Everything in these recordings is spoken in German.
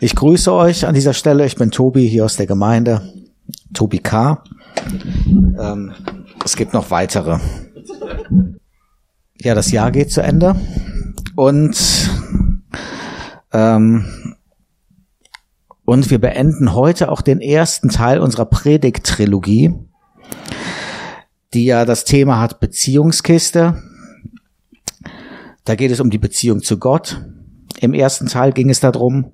Ich grüße euch an dieser Stelle. Ich bin Tobi hier aus der Gemeinde. Tobi K. Ähm, es gibt noch weitere. Ja, das Jahr geht zu Ende. Und, ähm, und wir beenden heute auch den ersten Teil unserer Predigt-Trilogie, die ja das Thema hat Beziehungskiste. Da geht es um die Beziehung zu Gott. Im ersten Teil ging es darum,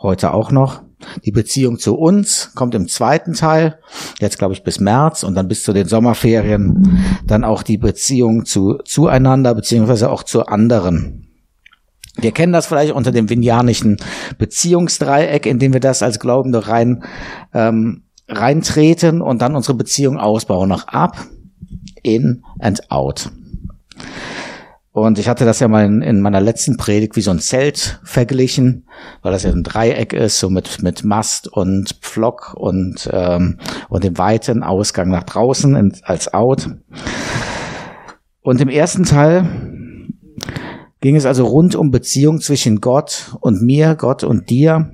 heute auch noch. Die Beziehung zu uns kommt im zweiten Teil, jetzt glaube ich bis März und dann bis zu den Sommerferien, dann auch die Beziehung zu zueinander beziehungsweise auch zu anderen. Wir kennen das vielleicht unter dem vinjanischen Beziehungsdreieck, in dem wir das als Glaubende rein ähm, reintreten und dann unsere Beziehung ausbauen nach up, in and out. Und ich hatte das ja mal in, in, meiner letzten Predigt wie so ein Zelt verglichen, weil das ja ein Dreieck ist, so mit, mit Mast und Pflock und, ähm, und dem weiten Ausgang nach draußen in, als Out. Und im ersten Teil ging es also rund um Beziehung zwischen Gott und mir, Gott und dir.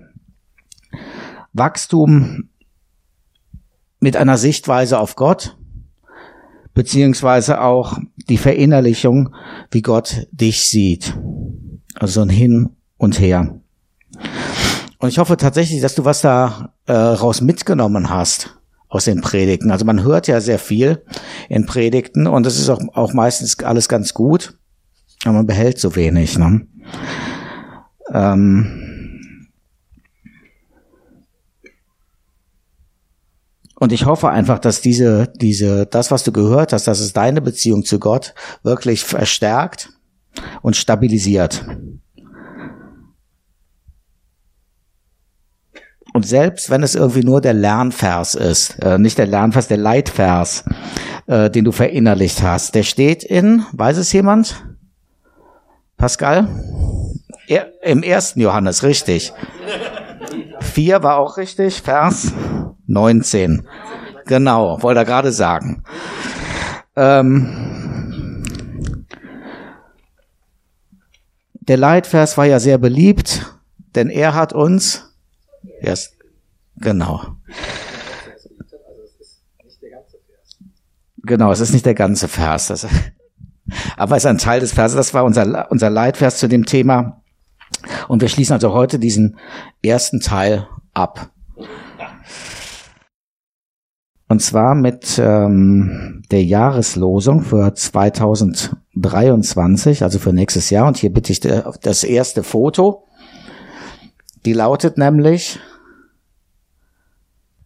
Wachstum mit einer Sichtweise auf Gott beziehungsweise auch die Verinnerlichung, wie Gott dich sieht. Also ein Hin und Her. Und ich hoffe tatsächlich, dass du was da äh, raus mitgenommen hast aus den Predigten. Also man hört ja sehr viel in Predigten und das ist auch, auch meistens alles ganz gut, aber man behält so wenig. Ne? Ähm, Und ich hoffe einfach, dass diese, diese, das, was du gehört hast, dass es deine Beziehung zu Gott wirklich verstärkt und stabilisiert. Und selbst wenn es irgendwie nur der Lernvers ist, äh, nicht der Lernvers, der Leitvers, äh, den du verinnerlicht hast, der steht in, weiß es jemand? Pascal? Er, Im ersten Johannes, richtig. Vier war auch richtig, Vers 19. Genau, wollte er gerade sagen. Ähm, der Leitvers war ja sehr beliebt, denn er hat uns, yes, genau. Genau, es ist nicht der ganze Vers. Das, aber es ist ein Teil des Verses. Das war unser, unser Leitvers zu dem Thema. Und wir schließen also heute diesen ersten Teil ab. Und zwar mit ähm, der Jahreslosung für 2023, also für nächstes Jahr. Und hier bitte ich äh, das erste Foto. Die lautet nämlich,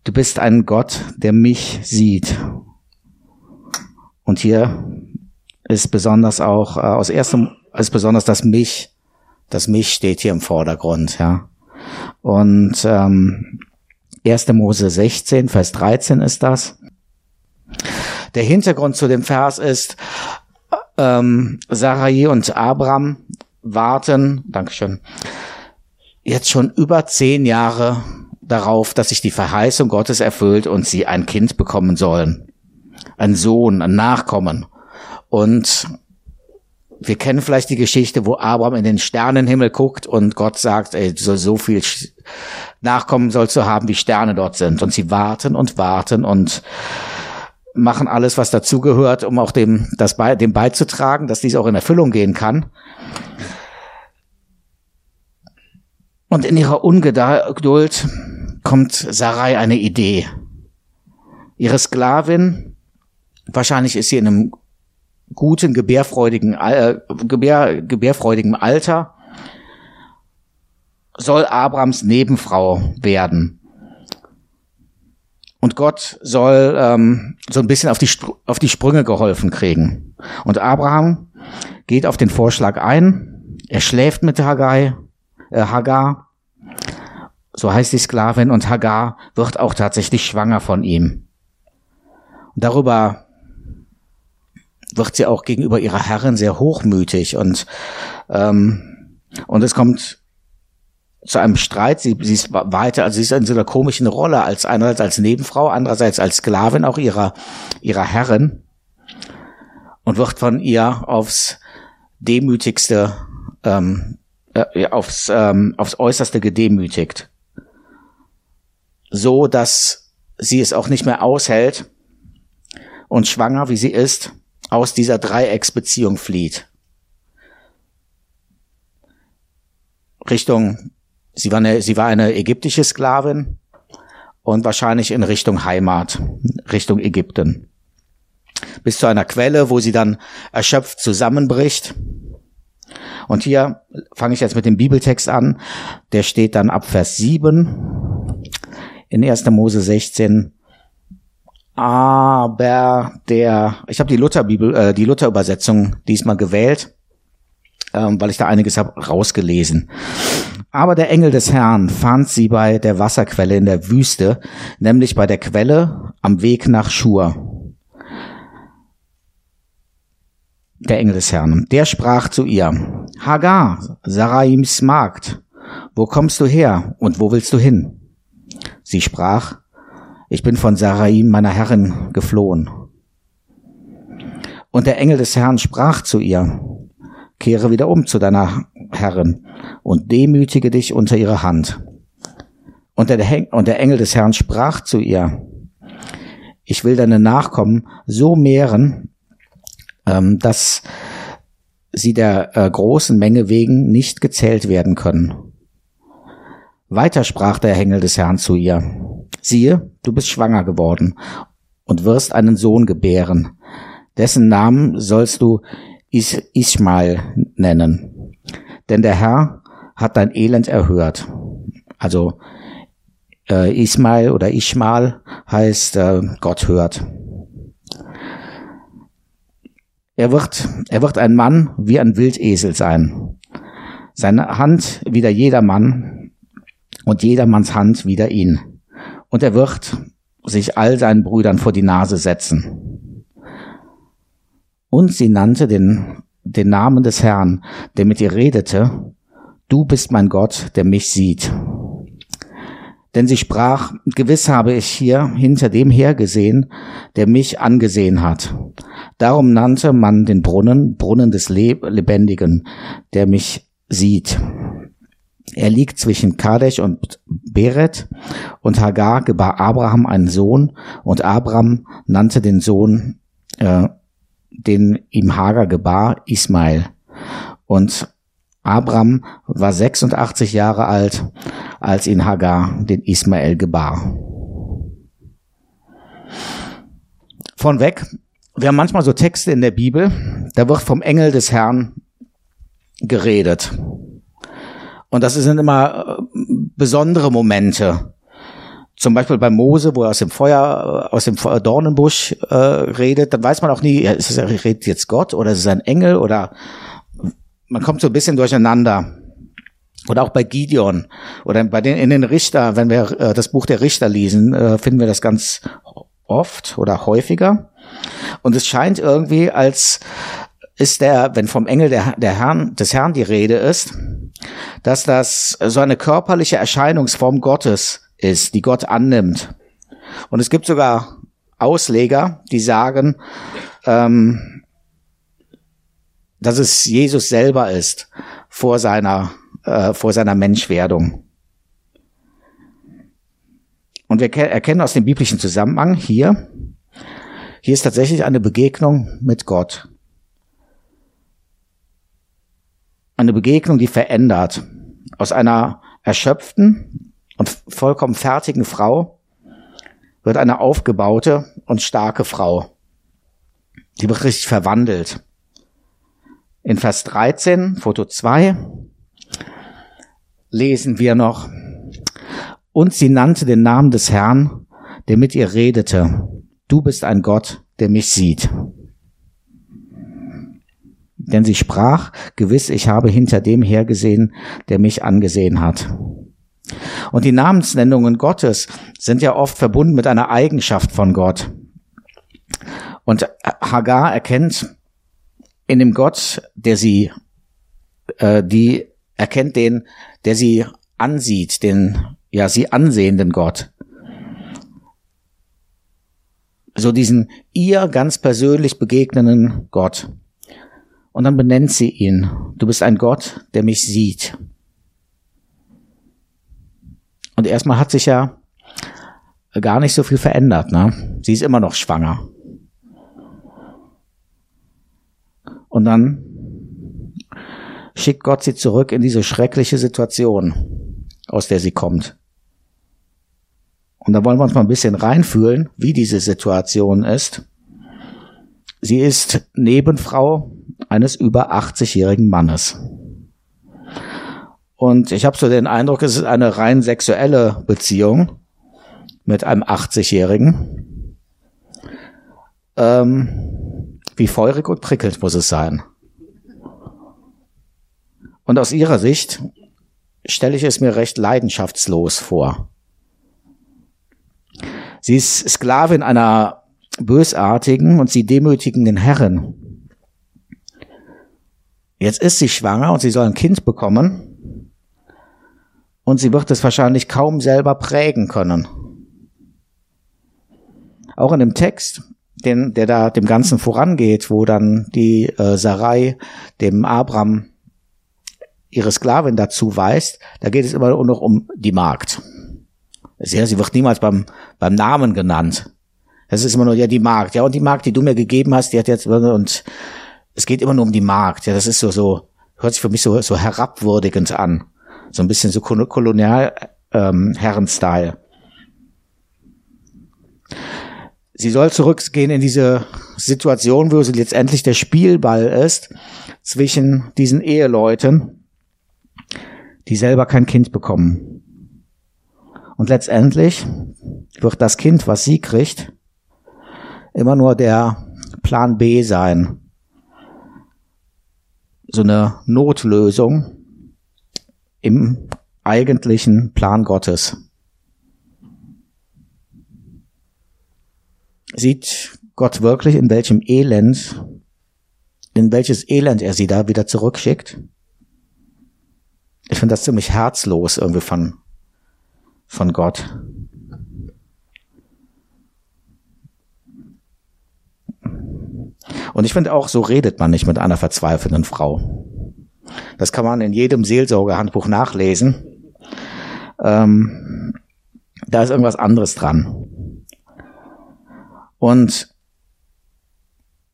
du bist ein Gott, der mich sieht. Und hier ist besonders auch, äh, aus erstem, ist besonders das mich, das mich steht hier im Vordergrund, ja. Und ähm, 1. Mose 16, Vers 13 ist das. Der Hintergrund zu dem Vers ist, ähm, Sarai und Abraham warten, Dankeschön, jetzt schon über zehn Jahre darauf, dass sich die Verheißung Gottes erfüllt und sie ein Kind bekommen sollen. Ein Sohn, ein Nachkommen. Und wir kennen vielleicht die Geschichte, wo Abraham in den Sternenhimmel guckt und Gott sagt, ey, so, so viel Nachkommen sollst du haben, wie Sterne dort sind. Und sie warten und warten und machen alles, was dazugehört, um auch dem, das bei, dem beizutragen, dass dies auch in Erfüllung gehen kann. Und in ihrer Ungeduld kommt Sarai eine Idee. Ihre Sklavin, wahrscheinlich ist sie in einem guten, gebärfreudigen, äh, gebär, gebärfreudigen Alter, soll Abrams Nebenfrau werden. Und Gott soll ähm, so ein bisschen auf die, auf die Sprünge geholfen kriegen. Und Abraham geht auf den Vorschlag ein. Er schläft mit Hagai, äh, Hagar, so heißt die Sklavin, und Hagar wird auch tatsächlich schwanger von ihm. Und darüber wird sie auch gegenüber ihrer Herrin sehr hochmütig und ähm, und es kommt zu einem Streit. Sie, sie ist weiter, also sie ist in so einer komischen Rolle als einerseits als Nebenfrau, andererseits als Sklavin auch ihrer ihrer Herrin und wird von ihr aufs demütigste ähm, äh, aufs, ähm, aufs Äußerste gedemütigt. So, dass sie es auch nicht mehr aushält und schwanger wie sie ist, aus dieser Dreiecksbeziehung flieht. Richtung, sie war eine, sie war eine ägyptische Sklavin und wahrscheinlich in Richtung Heimat, Richtung Ägypten. Bis zu einer Quelle, wo sie dann erschöpft zusammenbricht. Und hier fange ich jetzt mit dem Bibeltext an. Der steht dann ab Vers 7 in 1. Mose 16. Aber der, ich habe die Lutherbibel, äh, die Luther-Übersetzung diesmal gewählt, ähm, weil ich da einiges habe rausgelesen. Aber der Engel des Herrn fand sie bei der Wasserquelle in der Wüste, nämlich bei der Quelle am Weg nach Schur. Der Engel des Herrn, der sprach zu ihr, Hagar, Saraims Magd, wo kommst du her und wo willst du hin? Sie sprach, ich bin von Saraim meiner Herrin geflohen. Und der Engel des Herrn sprach zu ihr, kehre wieder um zu deiner Herrin und demütige dich unter ihre Hand. Und der, und der Engel des Herrn sprach zu ihr, ich will deine Nachkommen so mehren, ähm, dass sie der äh, großen Menge wegen nicht gezählt werden können. Weiter sprach der Engel des Herrn zu ihr, siehe, du bist schwanger geworden und wirst einen Sohn gebären, dessen Namen sollst du Is Ismael nennen. Denn der Herr hat dein Elend erhört. Also äh, Ismael oder Ishmael heißt äh, Gott hört. Er wird, er wird ein Mann wie ein Wildesel sein. Seine Hand wieder jedermann und jedermanns Hand wieder ihn. Und er wird sich all seinen Brüdern vor die Nase setzen. Und sie nannte den, den Namen des Herrn, der mit ihr redete, Du bist mein Gott, der mich sieht. Denn sie sprach, gewiss habe ich hier hinter dem hergesehen, der mich angesehen hat. Darum nannte man den Brunnen Brunnen des Lebendigen, der mich sieht. Er liegt zwischen Kadesh und Beret und Hagar gebar Abraham einen Sohn und Abraham nannte den Sohn, äh, den ihm Hagar gebar, Ismael. Und Abraham war 86 Jahre alt, als ihn Hagar den Ismael gebar. Von weg, wir haben manchmal so Texte in der Bibel, da wird vom Engel des Herrn geredet. Und das sind immer äh, besondere Momente. Zum Beispiel bei Mose, wo er aus dem Feuer, äh, aus dem Dornenbusch äh, redet, dann weiß man auch nie, ist es, redet jetzt Gott oder ist es ein Engel oder man kommt so ein bisschen durcheinander. Oder auch bei Gideon oder bei den in den Richter, wenn wir äh, das Buch der Richter lesen, äh, finden wir das ganz oft oder häufiger. Und es scheint irgendwie, als ist der, wenn vom Engel der, der Herrn, des Herrn die Rede ist, dass das so eine körperliche Erscheinungsform Gottes ist, die Gott annimmt. Und es gibt sogar Ausleger, die sagen, ähm, dass es Jesus selber ist vor seiner, äh, vor seiner Menschwerdung. Und wir erkennen aus dem biblischen Zusammenhang hier, hier ist tatsächlich eine Begegnung mit Gott. Eine Begegnung, die verändert. Aus einer erschöpften und vollkommen fertigen Frau wird eine aufgebaute und starke Frau. Die wird richtig verwandelt. In Vers 13, Foto 2, lesen wir noch, und sie nannte den Namen des Herrn, der mit ihr redete. Du bist ein Gott, der mich sieht. Denn sie sprach, gewiss, ich habe hinter dem hergesehen, der mich angesehen hat. Und die Namensnennungen Gottes sind ja oft verbunden mit einer Eigenschaft von Gott. Und Hagar erkennt in dem Gott, der sie, äh, die erkennt den, der sie ansieht, den, ja, sie ansehenden Gott. So diesen ihr ganz persönlich begegnenden Gott. Und dann benennt sie ihn. Du bist ein Gott, der mich sieht. Und erstmal hat sich ja gar nicht so viel verändert. Ne? Sie ist immer noch schwanger. Und dann schickt Gott sie zurück in diese schreckliche Situation, aus der sie kommt. Und da wollen wir uns mal ein bisschen reinfühlen, wie diese Situation ist. Sie ist Nebenfrau eines über 80-jährigen Mannes. Und ich habe so den Eindruck, es ist eine rein sexuelle Beziehung mit einem 80-jährigen. Ähm, wie feurig und prickelt muss es sein. Und aus ihrer Sicht stelle ich es mir recht leidenschaftslos vor. Sie ist Sklavin einer bösartigen und sie demütigenden Herren. Jetzt ist sie schwanger und sie soll ein Kind bekommen. Und sie wird es wahrscheinlich kaum selber prägen können. Auch in dem Text, den, der da dem Ganzen vorangeht, wo dann die äh, Sarai dem Abram ihre Sklavin dazu weist, da geht es immer nur noch um die Magd. Ja, sie wird niemals beim, beim Namen genannt. Es ist immer nur, ja, die Magd. Ja, und die Magd, die du mir gegeben hast, die hat jetzt, und es geht immer nur um die Magd. Ja, das ist so, so, hört sich für mich so, so herabwürdigend an. So ein bisschen so kolonial, ähm. Sie soll zurückgehen in diese Situation, wo sie letztendlich der Spielball ist zwischen diesen Eheleuten, die selber kein Kind bekommen. Und letztendlich wird das Kind, was sie kriegt, immer nur der Plan B sein. So eine Notlösung im eigentlichen Plan Gottes. Sieht Gott wirklich, in welchem Elend, in welches Elend er sie da wieder zurückschickt? Ich finde das ziemlich herzlos irgendwie von, von Gott. Und ich finde auch, so redet man nicht mit einer verzweifelnden Frau. Das kann man in jedem Seelsorgehandbuch nachlesen. Ähm, da ist irgendwas anderes dran. Und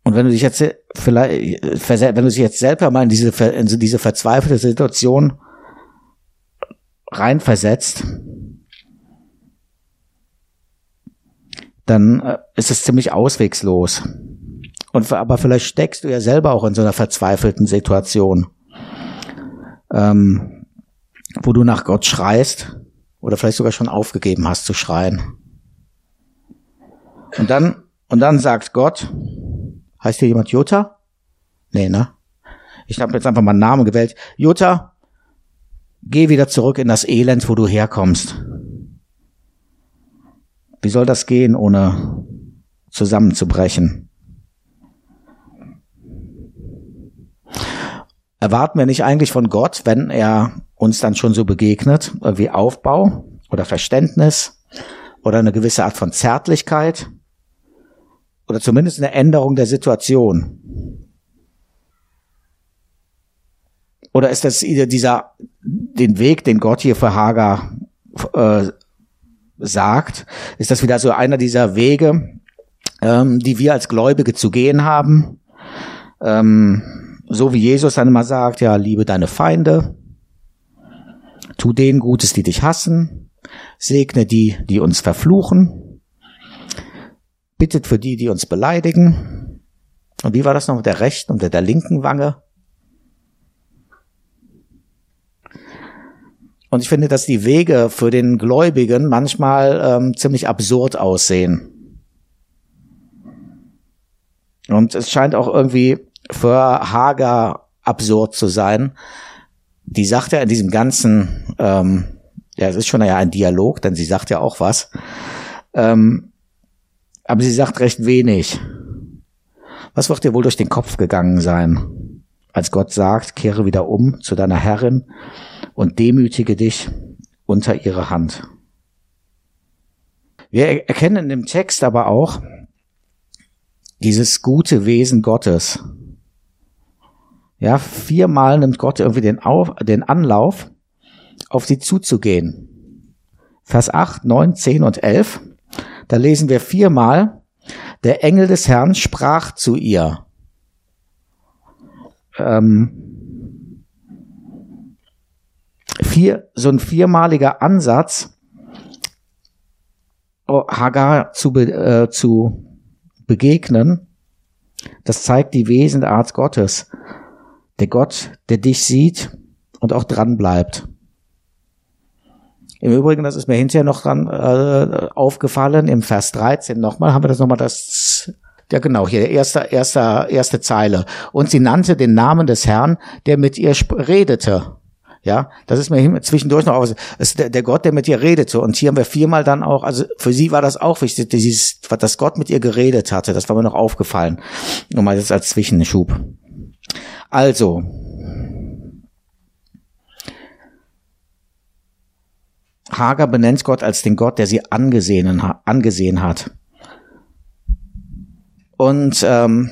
und wenn du dich jetzt vielleicht, wenn du dich jetzt selber mal in diese, in diese verzweifelte Situation reinversetzt, dann äh, ist es ziemlich auswegslos. Und aber vielleicht steckst du ja selber auch in so einer verzweifelten Situation, ähm, wo du nach Gott schreist oder vielleicht sogar schon aufgegeben hast zu schreien. Und dann und dann sagt Gott, heißt hier jemand Jutta? Nee, ne? Ich habe jetzt einfach mal einen Namen gewählt. Jutta, geh wieder zurück in das Elend, wo du herkommst. Wie soll das gehen, ohne zusammenzubrechen? Erwarten wir nicht eigentlich von Gott, wenn er uns dann schon so begegnet, irgendwie Aufbau oder Verständnis oder eine gewisse Art von Zärtlichkeit oder zumindest eine Änderung der Situation? Oder ist das dieser, den Weg, den Gott hier für Hagar äh, sagt, ist das wieder so einer dieser Wege, ähm, die wir als Gläubige zu gehen haben. Ähm, so wie Jesus dann immer sagt, ja, liebe deine Feinde, tu denen Gutes, die dich hassen, segne die, die uns verfluchen, bittet für die, die uns beleidigen. Und wie war das noch mit der rechten und der linken Wange? Und ich finde, dass die Wege für den Gläubigen manchmal ähm, ziemlich absurd aussehen. Und es scheint auch irgendwie für Hager absurd zu sein. Die sagt ja in diesem ganzen, ähm, ja, es ist schon ja ein Dialog, denn sie sagt ja auch was. Ähm, aber sie sagt recht wenig. Was wird dir wohl durch den Kopf gegangen sein, als Gott sagt, kehre wieder um zu deiner Herrin und demütige dich unter ihre Hand. Wir erkennen dem Text aber auch dieses gute Wesen Gottes. Ja, viermal nimmt Gott irgendwie den, auf, den Anlauf, auf sie zuzugehen. Vers 8, 9, 10 und 11. Da lesen wir viermal, der Engel des Herrn sprach zu ihr. Ähm, vier, so ein viermaliger Ansatz, oh, Hagar zu, äh, zu begegnen, das zeigt die Wesenart Gottes. Der Gott, der dich sieht und auch dran bleibt. Im Übrigen, das ist mir hinterher noch dran äh, aufgefallen, im Vers 13 nochmal, haben wir das nochmal das, ja genau, hier, erste, erste, erste Zeile. Und sie nannte den Namen des Herrn, der mit ihr redete. Ja, das ist mir zwischendurch noch aus. ist der, der Gott, der mit ihr redete. Und hier haben wir viermal dann auch, also für sie war das auch wichtig, dieses, dass Gott mit ihr geredet hatte. Das war mir noch aufgefallen. Nur mal jetzt als Zwischenschub. Also, Hager benennt Gott als den Gott, der sie angesehen, angesehen hat. Und ähm,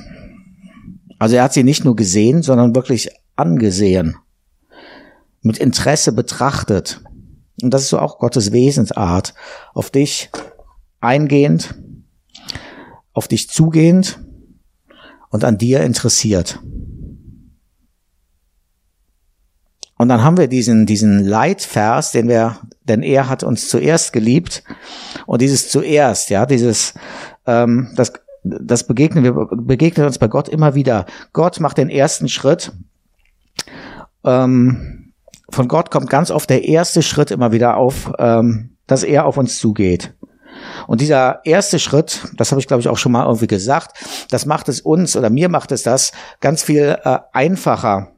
also er hat sie nicht nur gesehen, sondern wirklich angesehen, mit Interesse betrachtet. Und das ist so auch Gottes Wesensart, auf dich eingehend, auf dich zugehend und an dir interessiert. Und dann haben wir diesen, diesen Leitvers, den wir, denn er hat uns zuerst geliebt. Und dieses zuerst, ja, dieses, ähm, das, das begegnen wir, begegnet uns bei Gott immer wieder. Gott macht den ersten Schritt. Ähm, von Gott kommt ganz oft der erste Schritt immer wieder auf, ähm, dass er auf uns zugeht. Und dieser erste Schritt, das habe ich glaube ich auch schon mal irgendwie gesagt, das macht es uns oder mir macht es das ganz viel äh, einfacher,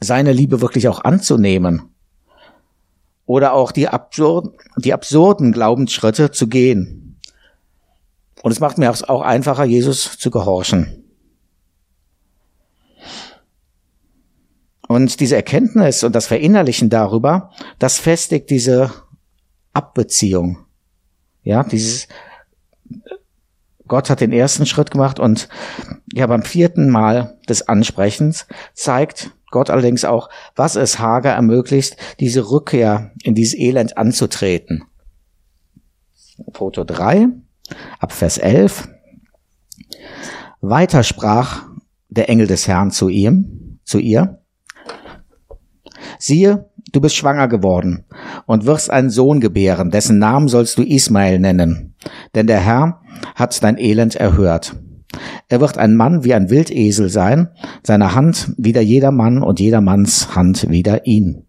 seine Liebe wirklich auch anzunehmen. Oder auch die, absurd, die absurden Glaubensschritte zu gehen. Und es macht mir auch einfacher, Jesus zu gehorchen. Und diese Erkenntnis und das Verinnerlichen darüber, das festigt diese Abbeziehung. Ja, dieses, Gott hat den ersten Schritt gemacht und ja, beim vierten Mal des Ansprechens zeigt Gott allerdings auch, was es Hager ermöglicht, diese Rückkehr in dieses Elend anzutreten. Foto 3, ab Vers 11. Weiter sprach der Engel des Herrn zu ihm, zu ihr. Siehe, du bist schwanger geworden und wirst einen Sohn gebären, dessen Namen sollst du Ismael nennen. Denn der Herr hat dein Elend erhört. Er wird ein Mann wie ein Wildesel sein, seine Hand wider jedermann und jedermanns Hand wider ihn.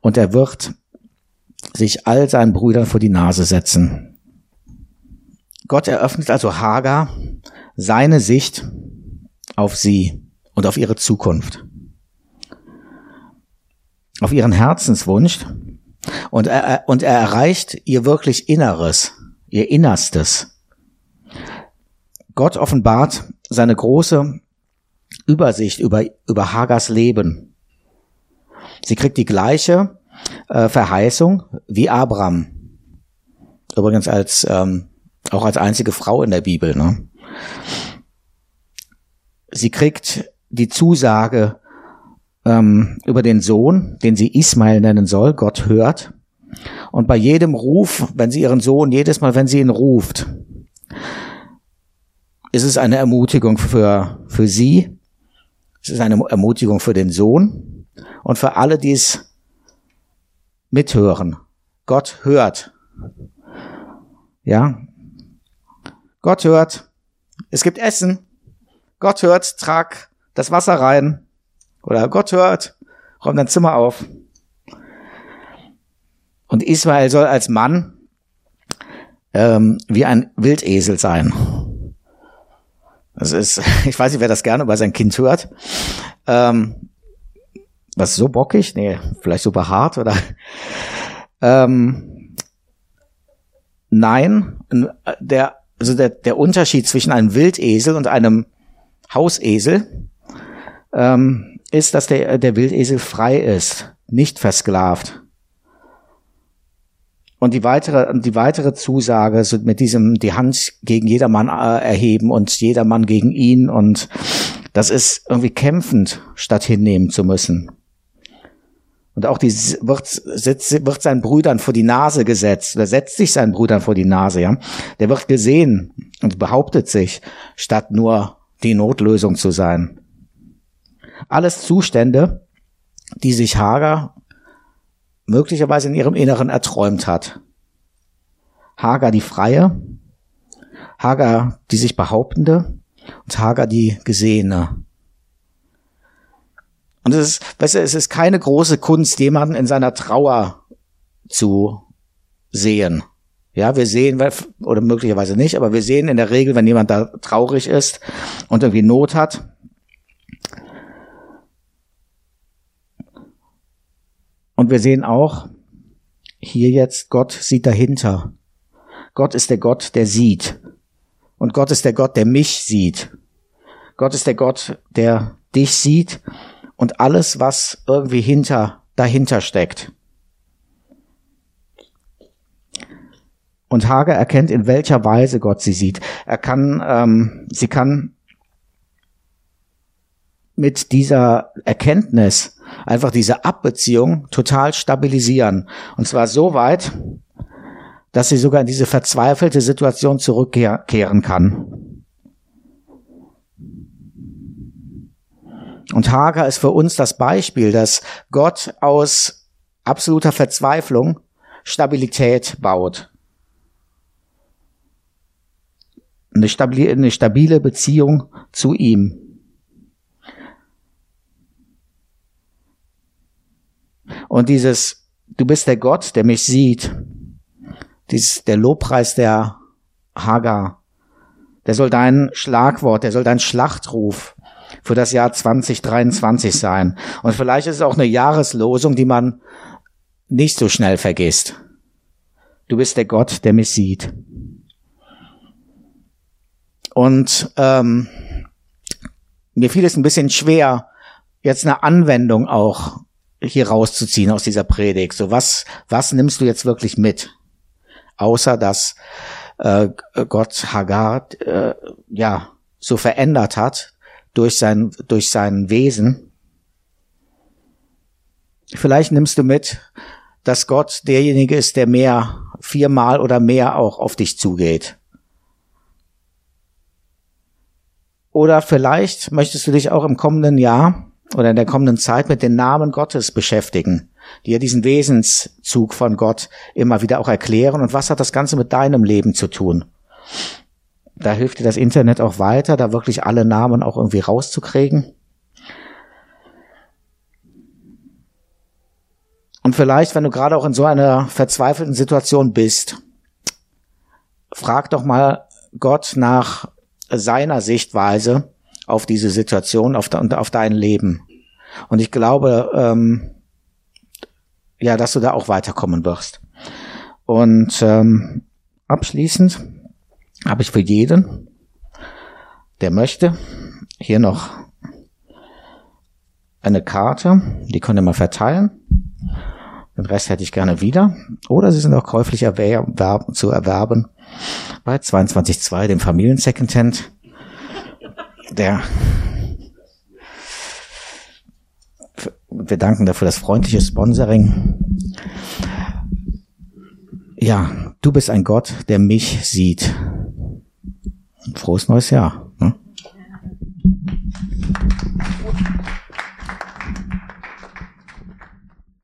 Und er wird sich all seinen Brüdern vor die Nase setzen. Gott eröffnet also Hagar seine Sicht auf sie und auf ihre Zukunft. Auf ihren Herzenswunsch. Und er, und er erreicht ihr wirklich Inneres, ihr Innerstes. Gott offenbart seine große Übersicht über, über Hagers Leben. Sie kriegt die gleiche äh, Verheißung wie Abraham. Übrigens als ähm, auch als einzige Frau in der Bibel. Ne? Sie kriegt die Zusage ähm, über den Sohn, den sie Ismael nennen soll. Gott hört. Und bei jedem Ruf, wenn sie ihren Sohn, jedes Mal, wenn sie ihn ruft, ist es eine Ermutigung für, für sie. Es ist eine Ermutigung für den Sohn und für alle, die es mithören. Gott hört. Ja. Gott hört. Es gibt Essen. Gott hört, trag das Wasser rein. Oder Gott hört, räum dein Zimmer auf. Und Israel soll als Mann ähm, wie ein Wildesel sein. Das ist, ich weiß nicht, wer das gerne über sein Kind hört. Ähm, was so bockig? Nee, vielleicht super hart oder? Ähm, nein, der, also der, der Unterschied zwischen einem Wildesel und einem Hausesel ähm, ist, dass der, der Wildesel frei ist, nicht versklavt. Und die weitere, die weitere Zusage so mit diesem die Hand gegen jedermann äh, erheben und jedermann gegen ihn und Das ist irgendwie kämpfend, statt hinnehmen zu müssen. Und auch die wird, wird seinen Brüdern vor die Nase gesetzt, oder setzt sich seinen Brüdern vor die Nase, ja. Der wird gesehen und behauptet sich, statt nur die Notlösung zu sein. Alles Zustände, die sich Hager möglicherweise in ihrem Inneren erträumt hat. Hager die Freie, Hager die sich Behauptende und Hager die Gesehene. Und es ist, weißt du, es ist keine große Kunst, jemanden in seiner Trauer zu sehen. Ja, wir sehen, oder möglicherweise nicht, aber wir sehen in der Regel, wenn jemand da traurig ist und irgendwie Not hat. Und wir sehen auch hier jetzt, Gott sieht dahinter. Gott ist der Gott, der sieht. Und Gott ist der Gott, der mich sieht. Gott ist der Gott, der dich sieht und alles, was irgendwie hinter, dahinter steckt. Und Hager erkennt, in welcher Weise Gott sie sieht. Er kann, ähm, sie kann mit dieser Erkenntnis einfach diese Abbeziehung total stabilisieren. Und zwar so weit, dass sie sogar in diese verzweifelte Situation zurückkehren kann. Und Hagar ist für uns das Beispiel, dass Gott aus absoluter Verzweiflung Stabilität baut. Eine stabile Beziehung zu ihm. Und dieses, du bist der Gott, der mich sieht, dieses, der Lobpreis der Hagar, der soll dein Schlagwort, der soll dein Schlachtruf für das Jahr 2023 sein. Und vielleicht ist es auch eine Jahreslosung, die man nicht so schnell vergisst. Du bist der Gott, der mich sieht. Und ähm, mir fiel es ein bisschen schwer, jetzt eine Anwendung auch hier rauszuziehen aus dieser Predigt. So was, was nimmst du jetzt wirklich mit? Außer dass äh, Gott Hagar äh, ja so verändert hat, durch sein, durch sein Wesen. Vielleicht nimmst du mit, dass Gott derjenige ist, der mehr, viermal oder mehr auch auf dich zugeht. Oder vielleicht möchtest du dich auch im kommenden Jahr oder in der kommenden Zeit mit den Namen Gottes beschäftigen, die ja diesen Wesenszug von Gott immer wieder auch erklären. Und was hat das Ganze mit deinem Leben zu tun? Da hilft dir das Internet auch weiter, da wirklich alle Namen auch irgendwie rauszukriegen. Und vielleicht, wenn du gerade auch in so einer verzweifelten Situation bist, frag doch mal Gott nach seiner Sichtweise auf diese Situation, auf, de, auf dein Leben. Und ich glaube, ähm, ja, dass du da auch weiterkommen wirst. Und ähm, abschließend habe ich für jeden, der möchte, hier noch eine Karte, die könnt ihr mal verteilen. Den Rest hätte ich gerne wieder. Oder sie sind auch käuflich erwerben, zu erwerben bei 22.2, dem Familien-Secondhand der wir danken dafür das freundliche Sponsoring. Ja, du bist ein Gott, der mich sieht. Frohes neues Jahr. Ne?